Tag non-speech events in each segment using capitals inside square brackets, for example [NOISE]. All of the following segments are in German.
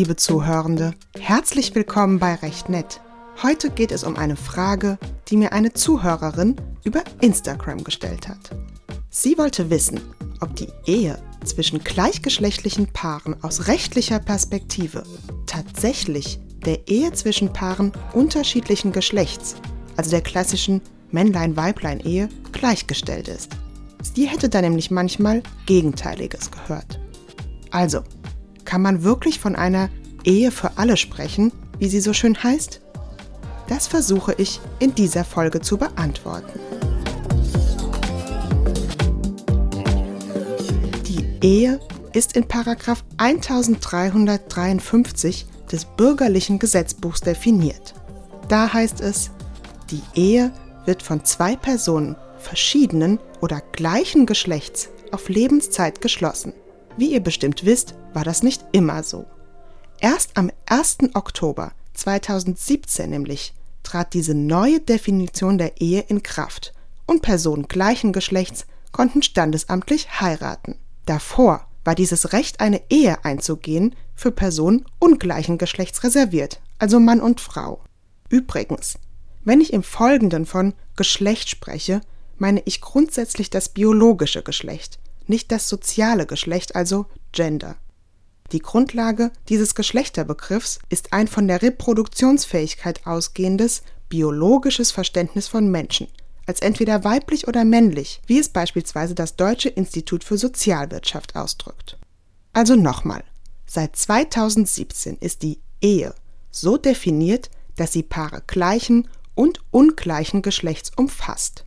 liebe Zuhörende. Herzlich willkommen bei Recht Nett. Heute geht es um eine Frage, die mir eine Zuhörerin über Instagram gestellt hat. Sie wollte wissen, ob die Ehe zwischen gleichgeschlechtlichen Paaren aus rechtlicher Perspektive tatsächlich der Ehe zwischen Paaren unterschiedlichen Geschlechts, also der klassischen Männlein-Weiblein-Ehe, gleichgestellt ist. Sie hätte da nämlich manchmal Gegenteiliges gehört. Also, kann man wirklich von einer Ehe für alle sprechen, wie sie so schön heißt? Das versuche ich in dieser Folge zu beantworten. Die Ehe ist in 1353 des bürgerlichen Gesetzbuchs definiert. Da heißt es, die Ehe wird von zwei Personen verschiedenen oder gleichen Geschlechts auf Lebenszeit geschlossen. Wie ihr bestimmt wisst, war das nicht immer so. Erst am 1. Oktober 2017 nämlich trat diese neue Definition der Ehe in Kraft und Personen gleichen Geschlechts konnten standesamtlich heiraten. Davor war dieses Recht, eine Ehe einzugehen, für Personen ungleichen Geschlechts reserviert, also Mann und Frau. Übrigens, wenn ich im Folgenden von Geschlecht spreche, meine ich grundsätzlich das biologische Geschlecht, nicht das soziale Geschlecht, also Gender. Die Grundlage dieses Geschlechterbegriffs ist ein von der Reproduktionsfähigkeit ausgehendes biologisches Verständnis von Menschen, als entweder weiblich oder männlich, wie es beispielsweise das Deutsche Institut für Sozialwirtschaft ausdrückt. Also nochmal, seit 2017 ist die Ehe so definiert, dass sie Paare gleichen und ungleichen Geschlechts umfasst.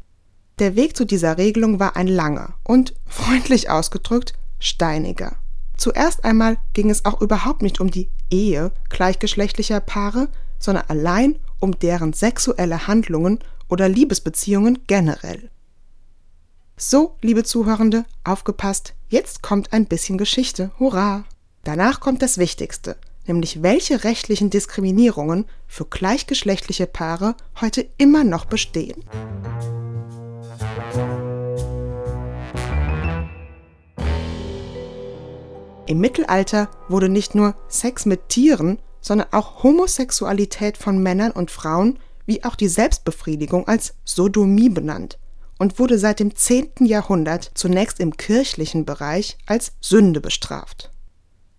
Der Weg zu dieser Regelung war ein langer und, [LAUGHS] freundlich ausgedrückt, steiniger. Zuerst einmal ging es auch überhaupt nicht um die Ehe gleichgeschlechtlicher Paare, sondern allein um deren sexuelle Handlungen oder Liebesbeziehungen generell. So, liebe Zuhörende, aufgepasst, jetzt kommt ein bisschen Geschichte, hurra! Danach kommt das Wichtigste, nämlich welche rechtlichen Diskriminierungen für gleichgeschlechtliche Paare heute immer noch bestehen. Im Mittelalter wurde nicht nur Sex mit Tieren, sondern auch Homosexualität von Männern und Frauen wie auch die Selbstbefriedigung als Sodomie benannt und wurde seit dem 10. Jahrhundert zunächst im kirchlichen Bereich als Sünde bestraft.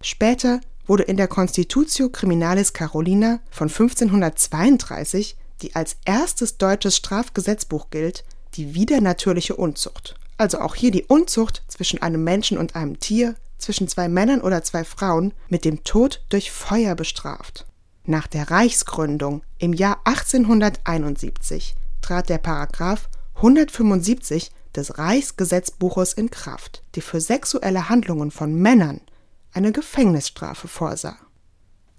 Später wurde in der Constitutio Criminalis Carolina von 1532, die als erstes deutsches Strafgesetzbuch gilt, die widernatürliche Unzucht, also auch hier die Unzucht zwischen einem Menschen und einem Tier, zwischen zwei Männern oder zwei Frauen mit dem Tod durch Feuer bestraft. Nach der Reichsgründung im Jahr 1871 trat der Paragraph 175 des Reichsgesetzbuches in Kraft, die für sexuelle Handlungen von Männern eine Gefängnisstrafe vorsah.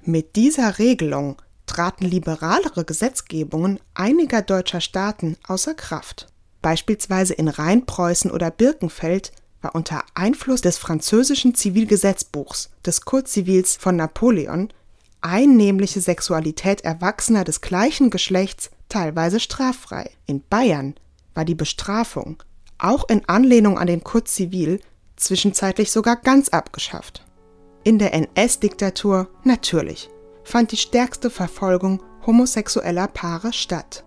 Mit dieser Regelung traten liberalere Gesetzgebungen einiger deutscher Staaten außer Kraft. Beispielsweise in Rheinpreußen oder Birkenfeld war unter Einfluss des französischen Zivilgesetzbuchs des Kurzivils von Napoleon einnehmliche Sexualität Erwachsener des gleichen Geschlechts teilweise straffrei. In Bayern war die Bestrafung, auch in Anlehnung an den Kurzzivil, zwischenzeitlich sogar ganz abgeschafft. In der NS-Diktatur natürlich fand die stärkste Verfolgung homosexueller Paare statt.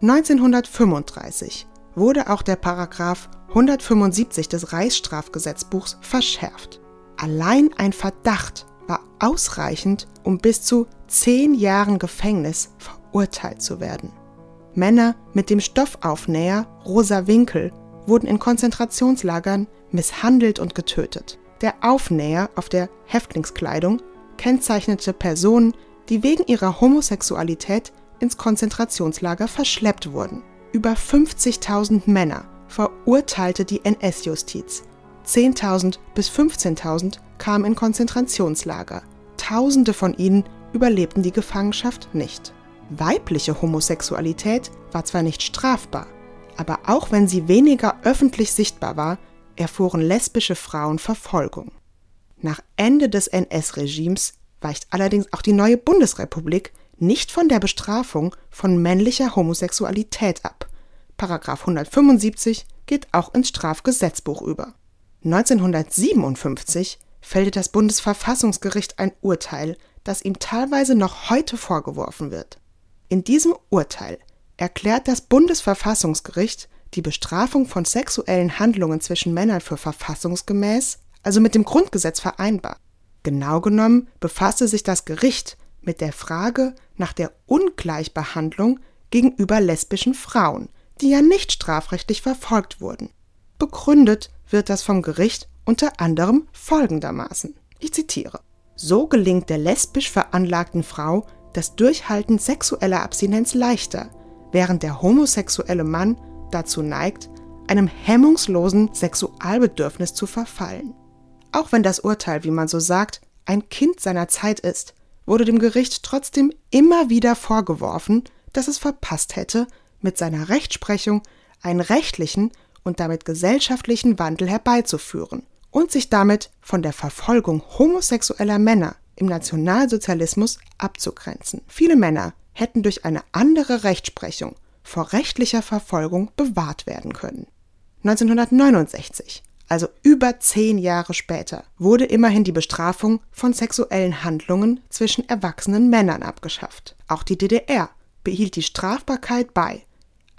1935 wurde auch der Paragraph 175 des Reichsstrafgesetzbuchs verschärft. Allein ein Verdacht war ausreichend, um bis zu zehn Jahren Gefängnis verurteilt zu werden. Männer mit dem Stoffaufnäher Rosa Winkel wurden in Konzentrationslagern misshandelt und getötet. Der Aufnäher auf der Häftlingskleidung kennzeichnete Personen, die wegen ihrer Homosexualität ins Konzentrationslager verschleppt wurden. Über 50.000 Männer verurteilte die NS-Justiz. 10.000 bis 15.000 kamen in Konzentrationslager. Tausende von ihnen überlebten die Gefangenschaft nicht. Weibliche Homosexualität war zwar nicht strafbar, aber auch wenn sie weniger öffentlich sichtbar war, erfuhren lesbische Frauen Verfolgung. Nach Ende des NS-Regimes weicht allerdings auch die neue Bundesrepublik nicht von der Bestrafung von männlicher Homosexualität ab. Paragraph 175 geht auch ins Strafgesetzbuch über. 1957 fällte das Bundesverfassungsgericht ein Urteil, das ihm teilweise noch heute vorgeworfen wird. In diesem Urteil erklärt das Bundesverfassungsgericht die Bestrafung von sexuellen Handlungen zwischen Männern für verfassungsgemäß, also mit dem Grundgesetz vereinbar. Genau genommen befasste sich das Gericht mit der Frage nach der Ungleichbehandlung gegenüber lesbischen Frauen, die ja nicht strafrechtlich verfolgt wurden. Begründet wird das vom Gericht unter anderem folgendermaßen. Ich zitiere. So gelingt der lesbisch veranlagten Frau das Durchhalten sexueller Abstinenz leichter, während der homosexuelle Mann dazu neigt, einem hemmungslosen Sexualbedürfnis zu verfallen. Auch wenn das Urteil, wie man so sagt, ein Kind seiner Zeit ist, wurde dem Gericht trotzdem immer wieder vorgeworfen, dass es verpasst hätte, mit seiner Rechtsprechung einen rechtlichen und damit gesellschaftlichen Wandel herbeizuführen und sich damit von der Verfolgung homosexueller Männer im Nationalsozialismus abzugrenzen. Viele Männer hätten durch eine andere Rechtsprechung vor rechtlicher Verfolgung bewahrt werden können. 1969, also über zehn Jahre später, wurde immerhin die Bestrafung von sexuellen Handlungen zwischen erwachsenen Männern abgeschafft. Auch die DDR behielt die Strafbarkeit bei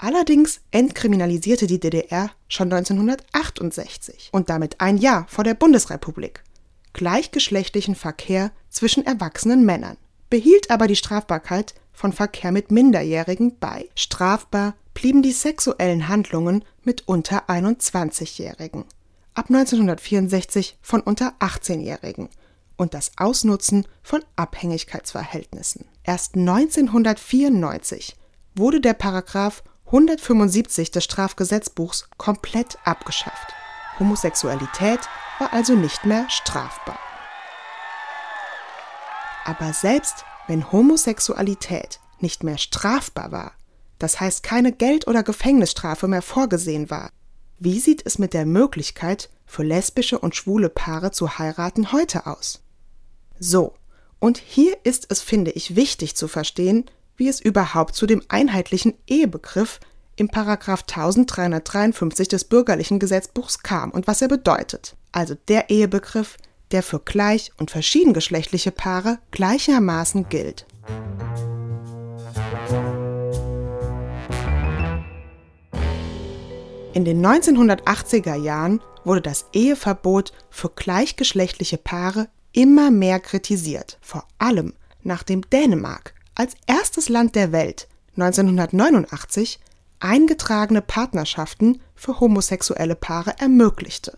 Allerdings entkriminalisierte die DDR schon 1968 und damit ein Jahr vor der Bundesrepublik gleichgeschlechtlichen Verkehr zwischen erwachsenen Männern, behielt aber die Strafbarkeit von Verkehr mit Minderjährigen bei. Strafbar blieben die sexuellen Handlungen mit unter 21-Jährigen, ab 1964 von unter 18-Jährigen und das Ausnutzen von Abhängigkeitsverhältnissen. Erst 1994 wurde der Paragraph 175 des Strafgesetzbuchs komplett abgeschafft. Homosexualität war also nicht mehr strafbar. Aber selbst wenn Homosexualität nicht mehr strafbar war, das heißt keine Geld- oder Gefängnisstrafe mehr vorgesehen war, wie sieht es mit der Möglichkeit für lesbische und schwule Paare zu heiraten heute aus? So, und hier ist es, finde ich, wichtig zu verstehen, wie es überhaupt zu dem einheitlichen Ehebegriff im Paragraph 1353 des bürgerlichen Gesetzbuchs kam und was er bedeutet. Also der Ehebegriff, der für gleich- und verschiedengeschlechtliche Paare gleichermaßen gilt. In den 1980er Jahren wurde das Eheverbot für gleichgeschlechtliche Paare immer mehr kritisiert, vor allem nachdem Dänemark als erstes Land der Welt 1989 eingetragene Partnerschaften für homosexuelle Paare ermöglichte.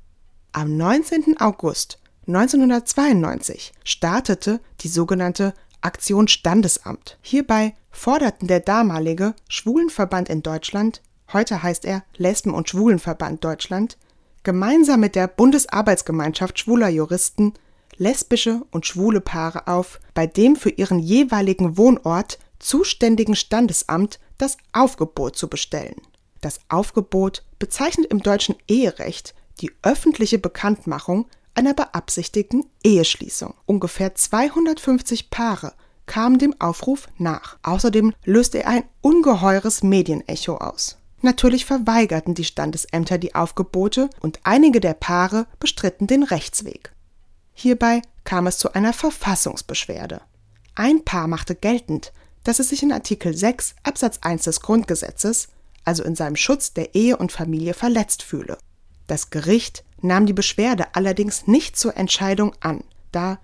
Am 19. August 1992 startete die sogenannte Aktion Standesamt. Hierbei forderten der damalige Schwulenverband in Deutschland, heute heißt er Lesben- und Schwulenverband Deutschland, gemeinsam mit der Bundesarbeitsgemeinschaft schwuler Juristen lesbische und schwule Paare auf, bei dem für ihren jeweiligen Wohnort zuständigen Standesamt das Aufgebot zu bestellen. Das Aufgebot bezeichnet im deutschen Eherecht die öffentliche Bekanntmachung einer beabsichtigten Eheschließung. Ungefähr 250 Paare kamen dem Aufruf nach. Außerdem löste er ein ungeheures Medienecho aus. Natürlich verweigerten die Standesämter die Aufgebote und einige der Paare bestritten den Rechtsweg. Hierbei kam es zu einer Verfassungsbeschwerde. Ein Paar machte geltend, dass es sich in Artikel 6 Absatz 1 des Grundgesetzes, also in seinem Schutz der Ehe und Familie, verletzt fühle. Das Gericht nahm die Beschwerde allerdings nicht zur Entscheidung an, da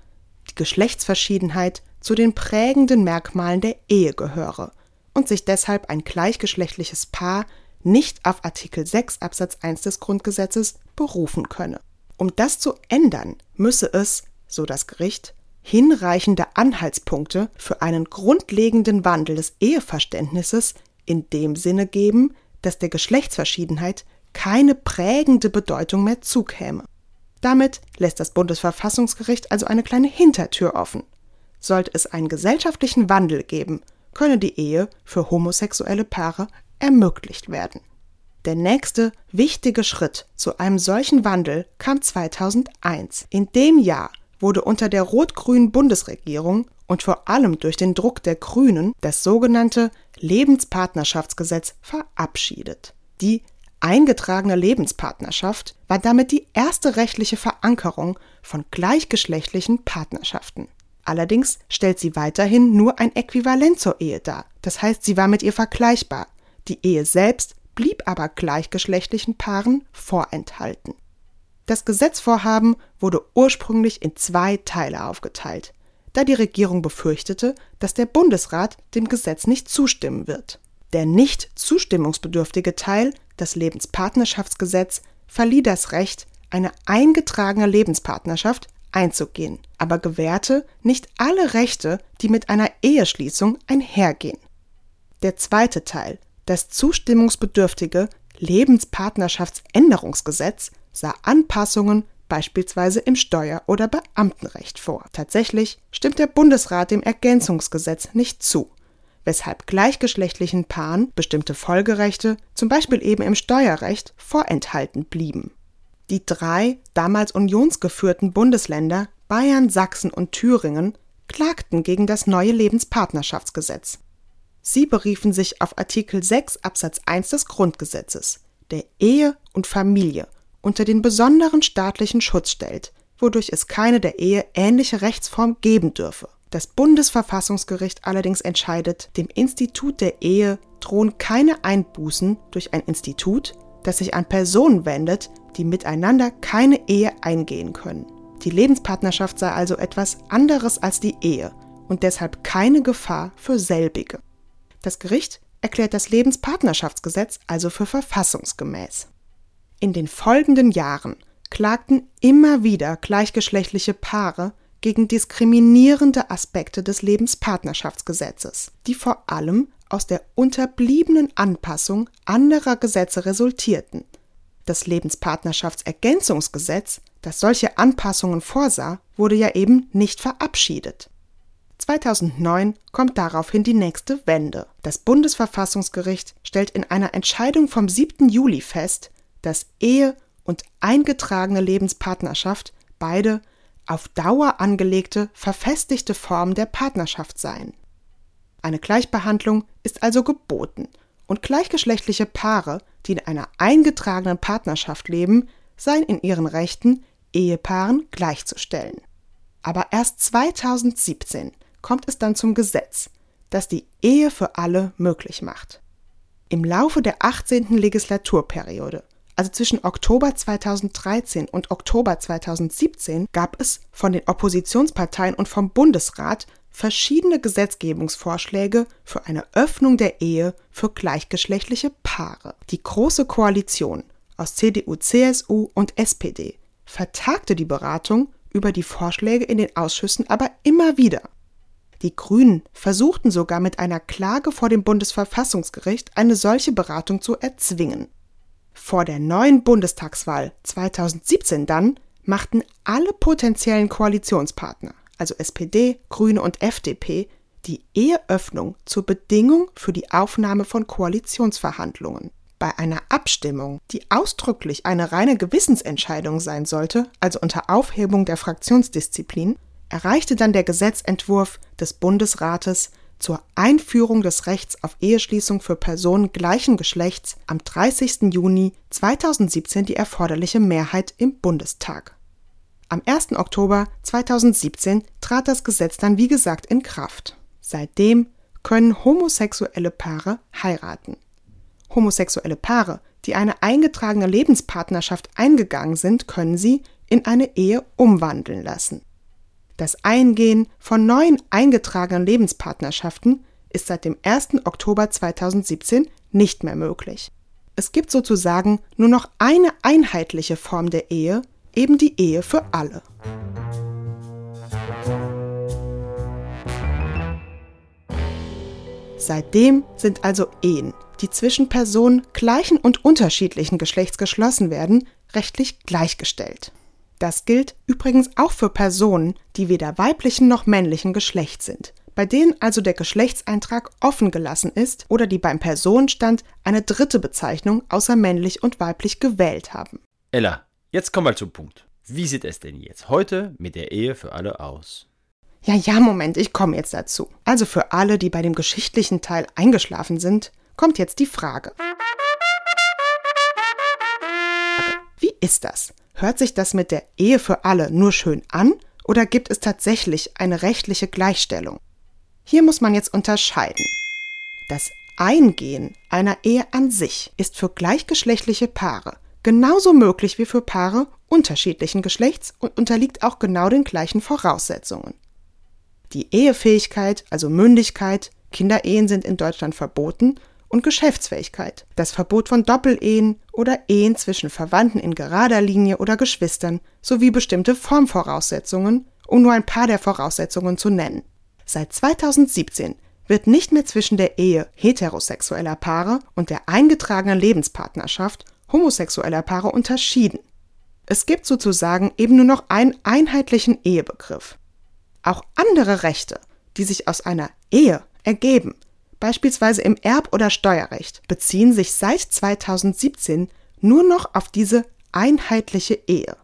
die Geschlechtsverschiedenheit zu den prägenden Merkmalen der Ehe gehöre und sich deshalb ein gleichgeschlechtliches Paar nicht auf Artikel 6 Absatz 1 des Grundgesetzes berufen könne. Um das zu ändern, müsse es, so das Gericht, hinreichende Anhaltspunkte für einen grundlegenden Wandel des Eheverständnisses in dem Sinne geben, dass der Geschlechtsverschiedenheit keine prägende Bedeutung mehr zukäme. Damit lässt das Bundesverfassungsgericht also eine kleine Hintertür offen. Sollte es einen gesellschaftlichen Wandel geben, könne die Ehe für homosexuelle Paare ermöglicht werden. Der nächste wichtige Schritt zu einem solchen Wandel kam 2001. In dem Jahr wurde unter der rot-grünen Bundesregierung und vor allem durch den Druck der Grünen das sogenannte Lebenspartnerschaftsgesetz verabschiedet. Die eingetragene Lebenspartnerschaft war damit die erste rechtliche Verankerung von gleichgeschlechtlichen Partnerschaften. Allerdings stellt sie weiterhin nur ein Äquivalent zur Ehe dar. Das heißt, sie war mit ihr vergleichbar. Die Ehe selbst blieb aber gleichgeschlechtlichen Paaren vorenthalten. Das Gesetzvorhaben wurde ursprünglich in zwei Teile aufgeteilt, da die Regierung befürchtete, dass der Bundesrat dem Gesetz nicht zustimmen wird. Der nicht zustimmungsbedürftige Teil, das Lebenspartnerschaftsgesetz, verlieh das Recht, eine eingetragene Lebenspartnerschaft einzugehen, aber gewährte nicht alle Rechte, die mit einer Eheschließung einhergehen. Der zweite Teil, das zustimmungsbedürftige Lebenspartnerschaftsänderungsgesetz, sah Anpassungen beispielsweise im Steuer- oder Beamtenrecht vor. Tatsächlich stimmt der Bundesrat dem Ergänzungsgesetz nicht zu, weshalb gleichgeschlechtlichen Paaren bestimmte Folgerechte, zum Beispiel eben im Steuerrecht, vorenthalten blieben. Die drei damals unionsgeführten Bundesländer Bayern, Sachsen und Thüringen klagten gegen das neue Lebenspartnerschaftsgesetz. Sie beriefen sich auf Artikel 6 Absatz 1 des Grundgesetzes, der Ehe und Familie unter den besonderen staatlichen Schutz stellt, wodurch es keine der Ehe ähnliche Rechtsform geben dürfe. Das Bundesverfassungsgericht allerdings entscheidet, dem Institut der Ehe drohen keine Einbußen durch ein Institut, das sich an Personen wendet, die miteinander keine Ehe eingehen können. Die Lebenspartnerschaft sei also etwas anderes als die Ehe und deshalb keine Gefahr für selbige. Das Gericht erklärt das Lebenspartnerschaftsgesetz also für verfassungsgemäß. In den folgenden Jahren klagten immer wieder gleichgeschlechtliche Paare gegen diskriminierende Aspekte des Lebenspartnerschaftsgesetzes, die vor allem aus der unterbliebenen Anpassung anderer Gesetze resultierten. Das Lebenspartnerschaftsergänzungsgesetz, das solche Anpassungen vorsah, wurde ja eben nicht verabschiedet. 2009 kommt daraufhin die nächste Wende. Das Bundesverfassungsgericht stellt in einer Entscheidung vom 7. Juli fest, dass Ehe und eingetragene Lebenspartnerschaft beide auf Dauer angelegte, verfestigte Formen der Partnerschaft seien. Eine Gleichbehandlung ist also geboten und gleichgeschlechtliche Paare, die in einer eingetragenen Partnerschaft leben, seien in ihren Rechten Ehepaaren gleichzustellen. Aber erst 2017 kommt es dann zum Gesetz, das die Ehe für alle möglich macht. Im Laufe der 18. Legislaturperiode, also zwischen Oktober 2013 und Oktober 2017, gab es von den Oppositionsparteien und vom Bundesrat verschiedene Gesetzgebungsvorschläge für eine Öffnung der Ehe für gleichgeschlechtliche Paare. Die Große Koalition aus CDU, CSU und SPD vertagte die Beratung über die Vorschläge in den Ausschüssen aber immer wieder. Die Grünen versuchten sogar mit einer Klage vor dem Bundesverfassungsgericht eine solche Beratung zu erzwingen. Vor der neuen Bundestagswahl 2017 dann machten alle potenziellen Koalitionspartner also SPD, Grüne und FDP, die Eheöffnung zur Bedingung für die Aufnahme von Koalitionsverhandlungen. Bei einer Abstimmung, die ausdrücklich eine reine Gewissensentscheidung sein sollte, also unter Aufhebung der Fraktionsdisziplin, erreichte dann der Gesetzentwurf des Bundesrates zur Einführung des Rechts auf Eheschließung für Personen gleichen Geschlechts am 30. Juni 2017 die erforderliche Mehrheit im Bundestag. Am 1. Oktober 2017 trat das Gesetz dann wie gesagt in Kraft. Seitdem können homosexuelle Paare heiraten. Homosexuelle Paare, die eine eingetragene Lebenspartnerschaft eingegangen sind, können sie in eine Ehe umwandeln lassen. Das Eingehen von neuen eingetragenen Lebenspartnerschaften ist seit dem 1. Oktober 2017 nicht mehr möglich. Es gibt sozusagen nur noch eine einheitliche Form der Ehe, eben die Ehe für alle. Seitdem sind also Ehen, die zwischen Personen gleichen und unterschiedlichen Geschlechts geschlossen werden, rechtlich gleichgestellt. Das gilt übrigens auch für Personen, die weder weiblichen noch männlichen Geschlechts sind, bei denen also der Geschlechtseintrag offen gelassen ist oder die beim Personenstand eine dritte Bezeichnung außer männlich und weiblich gewählt haben. Ella, Jetzt kommen wir zum Punkt. Wie sieht es denn jetzt heute mit der Ehe für alle aus? Ja, ja, Moment, ich komme jetzt dazu. Also für alle, die bei dem geschichtlichen Teil eingeschlafen sind, kommt jetzt die Frage. Wie ist das? Hört sich das mit der Ehe für alle nur schön an oder gibt es tatsächlich eine rechtliche Gleichstellung? Hier muss man jetzt unterscheiden. Das Eingehen einer Ehe an sich ist für gleichgeschlechtliche Paare genauso möglich wie für Paare unterschiedlichen Geschlechts und unterliegt auch genau den gleichen Voraussetzungen. Die Ehefähigkeit, also Mündigkeit, Kinderehen sind in Deutschland verboten und Geschäftsfähigkeit, das Verbot von Doppelehen oder Ehen zwischen Verwandten in gerader Linie oder Geschwistern sowie bestimmte Formvoraussetzungen, um nur ein paar der Voraussetzungen zu nennen. Seit 2017 wird nicht mehr zwischen der Ehe heterosexueller Paare und der eingetragenen Lebenspartnerschaft homosexueller Paare unterschieden. Es gibt sozusagen eben nur noch einen einheitlichen Ehebegriff. Auch andere Rechte, die sich aus einer Ehe ergeben, beispielsweise im Erb- oder Steuerrecht, beziehen sich seit 2017 nur noch auf diese einheitliche Ehe.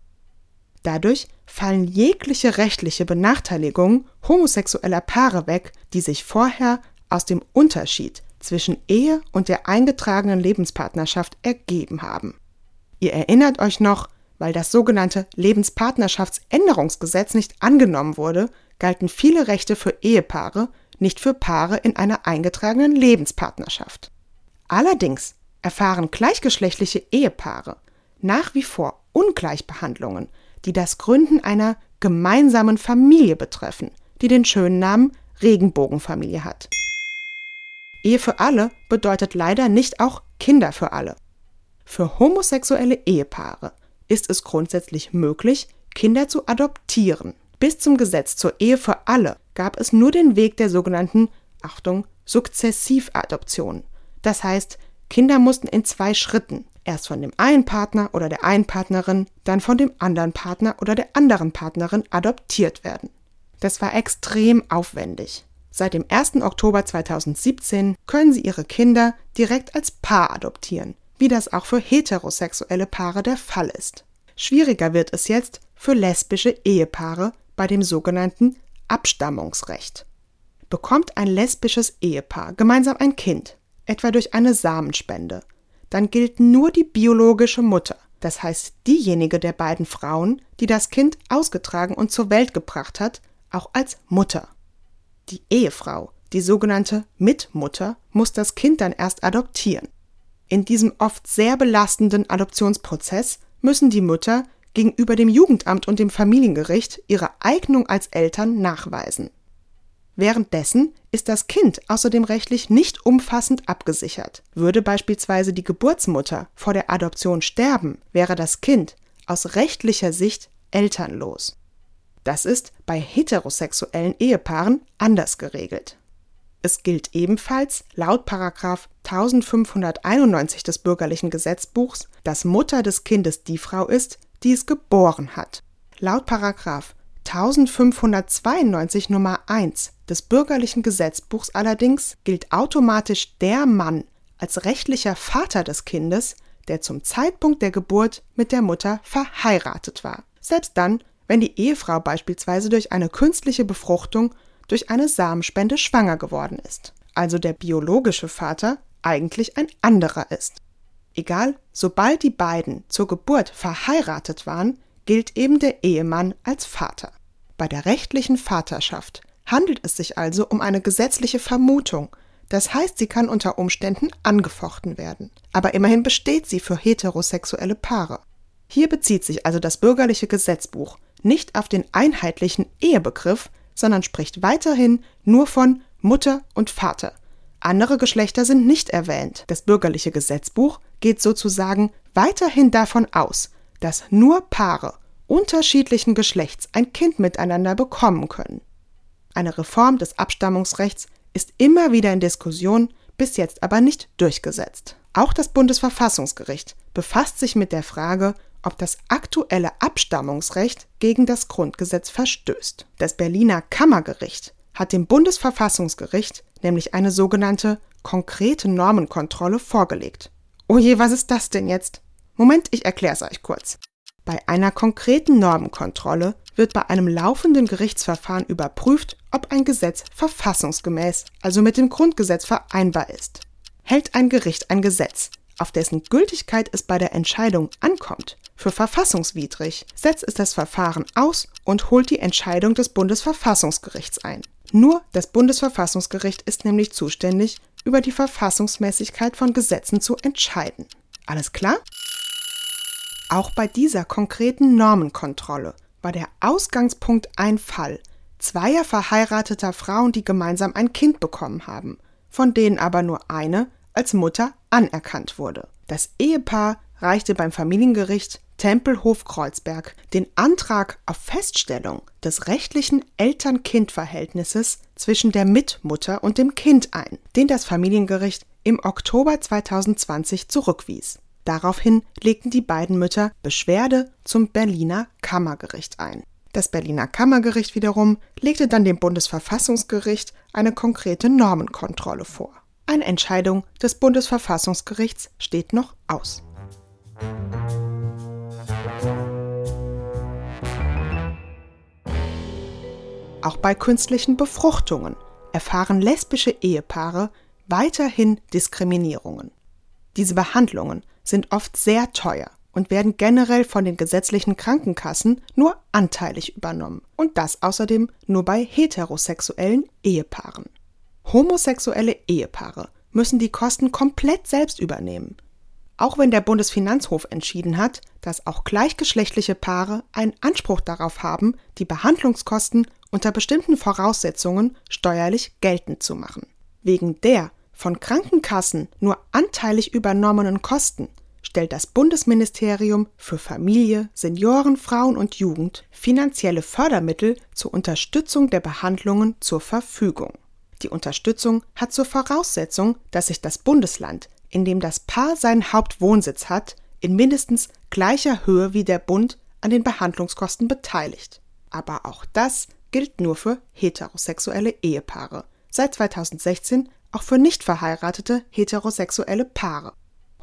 Dadurch fallen jegliche rechtliche Benachteiligungen homosexueller Paare weg, die sich vorher aus dem Unterschied zwischen Ehe und der eingetragenen Lebenspartnerschaft ergeben haben. Ihr erinnert euch noch, weil das sogenannte Lebenspartnerschaftsänderungsgesetz nicht angenommen wurde, galten viele Rechte für Ehepaare, nicht für Paare in einer eingetragenen Lebenspartnerschaft. Allerdings erfahren gleichgeschlechtliche Ehepaare nach wie vor Ungleichbehandlungen, die das Gründen einer gemeinsamen Familie betreffen, die den schönen Namen Regenbogenfamilie hat. Ehe für alle bedeutet leider nicht auch Kinder für alle. Für homosexuelle Ehepaare ist es grundsätzlich möglich, Kinder zu adoptieren. Bis zum Gesetz zur Ehe für alle gab es nur den Weg der sogenannten, Achtung, Sukzessivadoption. Das heißt, Kinder mussten in zwei Schritten, erst von dem einen Partner oder der einen Partnerin, dann von dem anderen Partner oder der anderen Partnerin adoptiert werden. Das war extrem aufwendig. Seit dem 1. Oktober 2017 können Sie Ihre Kinder direkt als Paar adoptieren, wie das auch für heterosexuelle Paare der Fall ist. Schwieriger wird es jetzt für lesbische Ehepaare bei dem sogenannten Abstammungsrecht. Bekommt ein lesbisches Ehepaar gemeinsam ein Kind, etwa durch eine Samenspende, dann gilt nur die biologische Mutter, das heißt diejenige der beiden Frauen, die das Kind ausgetragen und zur Welt gebracht hat, auch als Mutter. Die Ehefrau, die sogenannte Mitmutter, muss das Kind dann erst adoptieren. In diesem oft sehr belastenden Adoptionsprozess müssen die Mütter gegenüber dem Jugendamt und dem Familiengericht ihre Eignung als Eltern nachweisen. Währenddessen ist das Kind außerdem rechtlich nicht umfassend abgesichert. Würde beispielsweise die Geburtsmutter vor der Adoption sterben, wäre das Kind aus rechtlicher Sicht elternlos. Das ist bei heterosexuellen Ehepaaren anders geregelt. Es gilt ebenfalls laut 1591 des bürgerlichen Gesetzbuchs, dass Mutter des Kindes die Frau ist, die es geboren hat. Laut 1592 Nummer 1 des bürgerlichen Gesetzbuchs allerdings gilt automatisch der Mann als rechtlicher Vater des Kindes, der zum Zeitpunkt der Geburt mit der Mutter verheiratet war. Selbst dann, wenn die Ehefrau beispielsweise durch eine künstliche Befruchtung durch eine Samenspende schwanger geworden ist. Also der biologische Vater eigentlich ein anderer ist. Egal, sobald die beiden zur Geburt verheiratet waren, gilt eben der Ehemann als Vater. Bei der rechtlichen Vaterschaft handelt es sich also um eine gesetzliche Vermutung, das heißt, sie kann unter Umständen angefochten werden. Aber immerhin besteht sie für heterosexuelle Paare. Hier bezieht sich also das bürgerliche Gesetzbuch nicht auf den einheitlichen Ehebegriff, sondern spricht weiterhin nur von Mutter und Vater. Andere Geschlechter sind nicht erwähnt. Das bürgerliche Gesetzbuch geht sozusagen weiterhin davon aus, dass nur Paare unterschiedlichen Geschlechts ein Kind miteinander bekommen können. Eine Reform des Abstammungsrechts ist immer wieder in Diskussion, bis jetzt aber nicht durchgesetzt. Auch das Bundesverfassungsgericht befasst sich mit der Frage, ob das aktuelle Abstammungsrecht gegen das Grundgesetz verstößt. Das Berliner Kammergericht hat dem Bundesverfassungsgericht nämlich eine sogenannte konkrete Normenkontrolle vorgelegt. Oh je, was ist das denn jetzt? Moment, ich erkläre es euch kurz. Bei einer konkreten Normenkontrolle wird bei einem laufenden Gerichtsverfahren überprüft, ob ein Gesetz verfassungsgemäß, also mit dem Grundgesetz vereinbar ist. Hält ein Gericht ein Gesetz, auf dessen Gültigkeit es bei der Entscheidung ankommt, für verfassungswidrig, setzt es das Verfahren aus und holt die Entscheidung des Bundesverfassungsgerichts ein. Nur das Bundesverfassungsgericht ist nämlich zuständig, über die Verfassungsmäßigkeit von Gesetzen zu entscheiden. Alles klar? Auch bei dieser konkreten Normenkontrolle war der Ausgangspunkt ein Fall zweier verheirateter Frauen, die gemeinsam ein Kind bekommen haben, von denen aber nur eine als Mutter anerkannt wurde. Das Ehepaar reichte beim Familiengericht Tempelhof Kreuzberg den Antrag auf Feststellung des rechtlichen Eltern-Kind-Verhältnisses zwischen der Mitmutter und dem Kind ein, den das Familiengericht im Oktober 2020 zurückwies. Daraufhin legten die beiden Mütter Beschwerde zum Berliner Kammergericht ein. Das Berliner Kammergericht wiederum legte dann dem Bundesverfassungsgericht eine konkrete Normenkontrolle vor. Eine Entscheidung des Bundesverfassungsgerichts steht noch aus. Auch bei künstlichen Befruchtungen erfahren lesbische Ehepaare weiterhin Diskriminierungen. Diese Behandlungen sind oft sehr teuer und werden generell von den gesetzlichen Krankenkassen nur anteilig übernommen und das außerdem nur bei heterosexuellen Ehepaaren. Homosexuelle Ehepaare müssen die Kosten komplett selbst übernehmen. Auch wenn der Bundesfinanzhof entschieden hat, dass auch gleichgeschlechtliche Paare einen Anspruch darauf haben, die Behandlungskosten unter bestimmten Voraussetzungen steuerlich geltend zu machen. Wegen der von Krankenkassen nur anteilig übernommenen Kosten stellt das Bundesministerium für Familie, Senioren, Frauen und Jugend finanzielle Fördermittel zur Unterstützung der Behandlungen zur Verfügung. Die Unterstützung hat zur Voraussetzung, dass sich das Bundesland, in dem das Paar seinen Hauptwohnsitz hat, in mindestens gleicher Höhe wie der Bund an den Behandlungskosten beteiligt. Aber auch das gilt nur für heterosexuelle Ehepaare, seit 2016 auch für nicht verheiratete heterosexuelle Paare.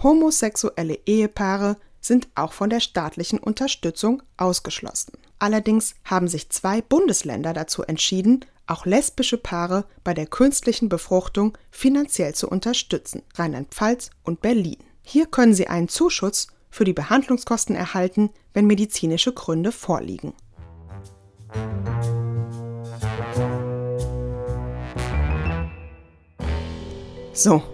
Homosexuelle Ehepaare sind auch von der staatlichen Unterstützung ausgeschlossen. Allerdings haben sich zwei Bundesländer dazu entschieden, auch lesbische Paare bei der künstlichen Befruchtung finanziell zu unterstützen, Rheinland-Pfalz und Berlin. Hier können sie einen Zuschuss für die Behandlungskosten erhalten, wenn medizinische Gründe vorliegen. So,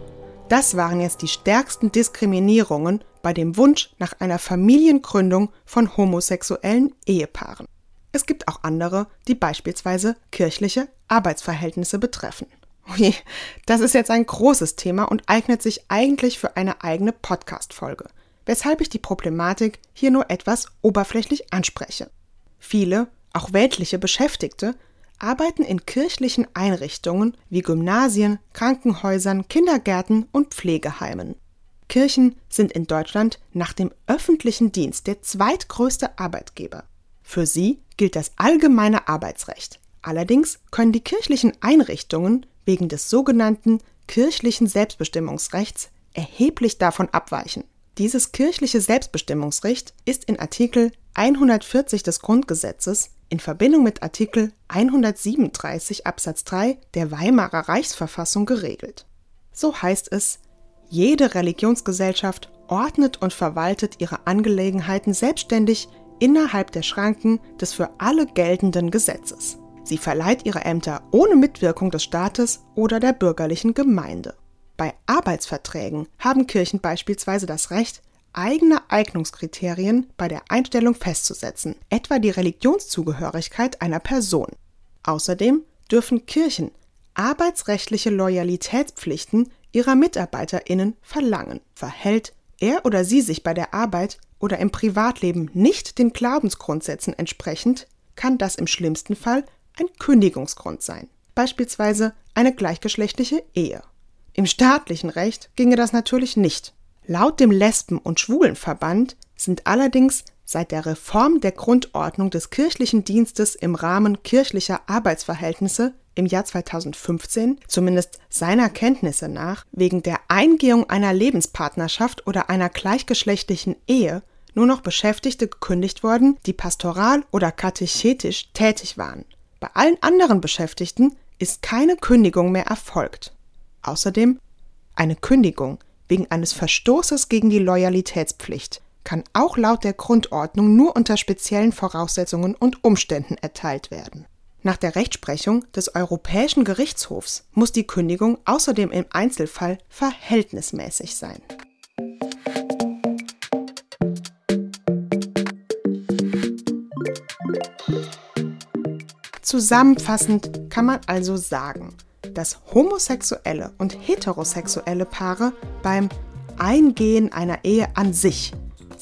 das waren jetzt die stärksten Diskriminierungen bei dem Wunsch nach einer Familiengründung von homosexuellen Ehepaaren. Es gibt auch andere, die beispielsweise kirchliche Arbeitsverhältnisse betreffen. Ui, das ist jetzt ein großes Thema und eignet sich eigentlich für eine eigene Podcast-Folge, weshalb ich die Problematik hier nur etwas oberflächlich anspreche. Viele, auch weltliche Beschäftigte, arbeiten in kirchlichen Einrichtungen wie Gymnasien, Krankenhäusern, Kindergärten und Pflegeheimen. Kirchen sind in Deutschland nach dem öffentlichen Dienst der zweitgrößte Arbeitgeber. Für sie gilt das allgemeine Arbeitsrecht. Allerdings können die kirchlichen Einrichtungen wegen des sogenannten kirchlichen Selbstbestimmungsrechts erheblich davon abweichen. Dieses kirchliche Selbstbestimmungsrecht ist in Artikel 140 des Grundgesetzes in Verbindung mit Artikel 137 Absatz 3 der Weimarer Reichsverfassung geregelt. So heißt es, jede Religionsgesellschaft ordnet und verwaltet ihre Angelegenheiten selbstständig innerhalb der Schranken des für alle geltenden Gesetzes. Sie verleiht ihre Ämter ohne Mitwirkung des Staates oder der bürgerlichen Gemeinde. Bei Arbeitsverträgen haben Kirchen beispielsweise das Recht, eigene Eignungskriterien bei der Einstellung festzusetzen, etwa die Religionszugehörigkeit einer Person. Außerdem dürfen Kirchen arbeitsrechtliche Loyalitätspflichten ihrer Mitarbeiterinnen verlangen. Verhält er oder sie sich bei der Arbeit oder im Privatleben nicht den Glaubensgrundsätzen entsprechend, kann das im schlimmsten Fall ein Kündigungsgrund sein, beispielsweise eine gleichgeschlechtliche Ehe. Im staatlichen Recht ginge das natürlich nicht. Laut dem Lesben- und Schwulenverband sind allerdings seit der Reform der Grundordnung des kirchlichen Dienstes im Rahmen kirchlicher Arbeitsverhältnisse im Jahr 2015, zumindest seiner Kenntnisse nach, wegen der Eingehung einer Lebenspartnerschaft oder einer gleichgeschlechtlichen Ehe nur noch Beschäftigte gekündigt worden, die pastoral oder katechetisch tätig waren. Bei allen anderen Beschäftigten ist keine Kündigung mehr erfolgt. Außerdem eine Kündigung wegen eines Verstoßes gegen die Loyalitätspflicht kann auch laut der Grundordnung nur unter speziellen Voraussetzungen und Umständen erteilt werden. Nach der Rechtsprechung des Europäischen Gerichtshofs muss die Kündigung außerdem im Einzelfall verhältnismäßig sein. Zusammenfassend kann man also sagen, dass homosexuelle und heterosexuelle Paare beim Eingehen einer Ehe an sich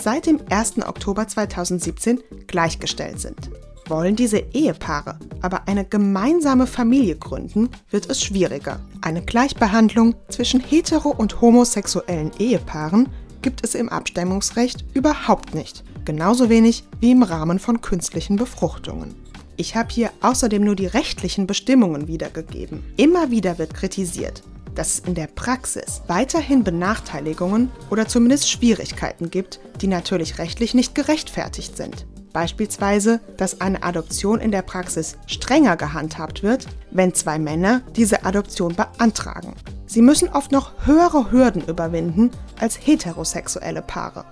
seit dem 1. Oktober 2017 gleichgestellt sind. Wollen diese Ehepaare aber eine gemeinsame Familie gründen, wird es schwieriger. Eine Gleichbehandlung zwischen hetero- und homosexuellen Ehepaaren gibt es im Abstimmungsrecht überhaupt nicht, genauso wenig wie im Rahmen von künstlichen Befruchtungen. Ich habe hier außerdem nur die rechtlichen Bestimmungen wiedergegeben. Immer wieder wird kritisiert, dass es in der Praxis weiterhin Benachteiligungen oder zumindest Schwierigkeiten gibt, die natürlich rechtlich nicht gerechtfertigt sind. Beispielsweise, dass eine Adoption in der Praxis strenger gehandhabt wird, wenn zwei Männer diese Adoption beantragen. Sie müssen oft noch höhere Hürden überwinden als heterosexuelle Paare.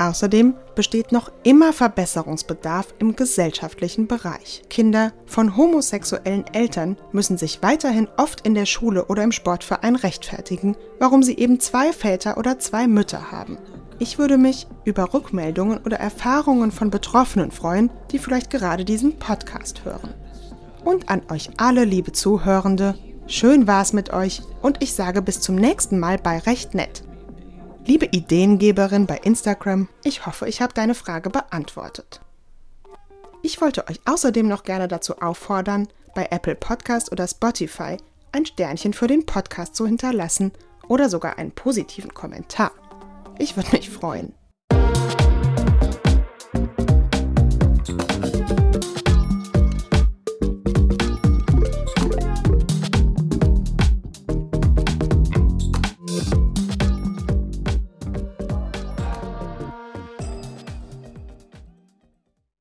Außerdem besteht noch immer Verbesserungsbedarf im gesellschaftlichen Bereich. Kinder von homosexuellen Eltern müssen sich weiterhin oft in der Schule oder im Sportverein rechtfertigen, warum sie eben zwei Väter oder zwei Mütter haben. Ich würde mich über Rückmeldungen oder Erfahrungen von Betroffenen freuen, die vielleicht gerade diesen Podcast hören. Und an euch alle, liebe Zuhörende, schön war's mit euch und ich sage bis zum nächsten Mal bei Recht Nett. Liebe Ideengeberin bei Instagram, ich hoffe, ich habe deine Frage beantwortet. Ich wollte euch außerdem noch gerne dazu auffordern, bei Apple Podcast oder Spotify ein Sternchen für den Podcast zu hinterlassen oder sogar einen positiven Kommentar. Ich würde mich freuen.